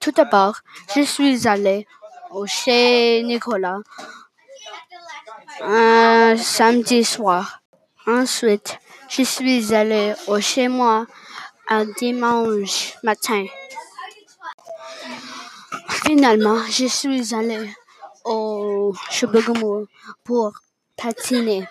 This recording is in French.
Tout d'abord, je suis allée au chez Nicolas un samedi soir. Ensuite, je suis allée au chez moi un dimanche matin. Finalement, je suis allée au Chibougamau pour patiner.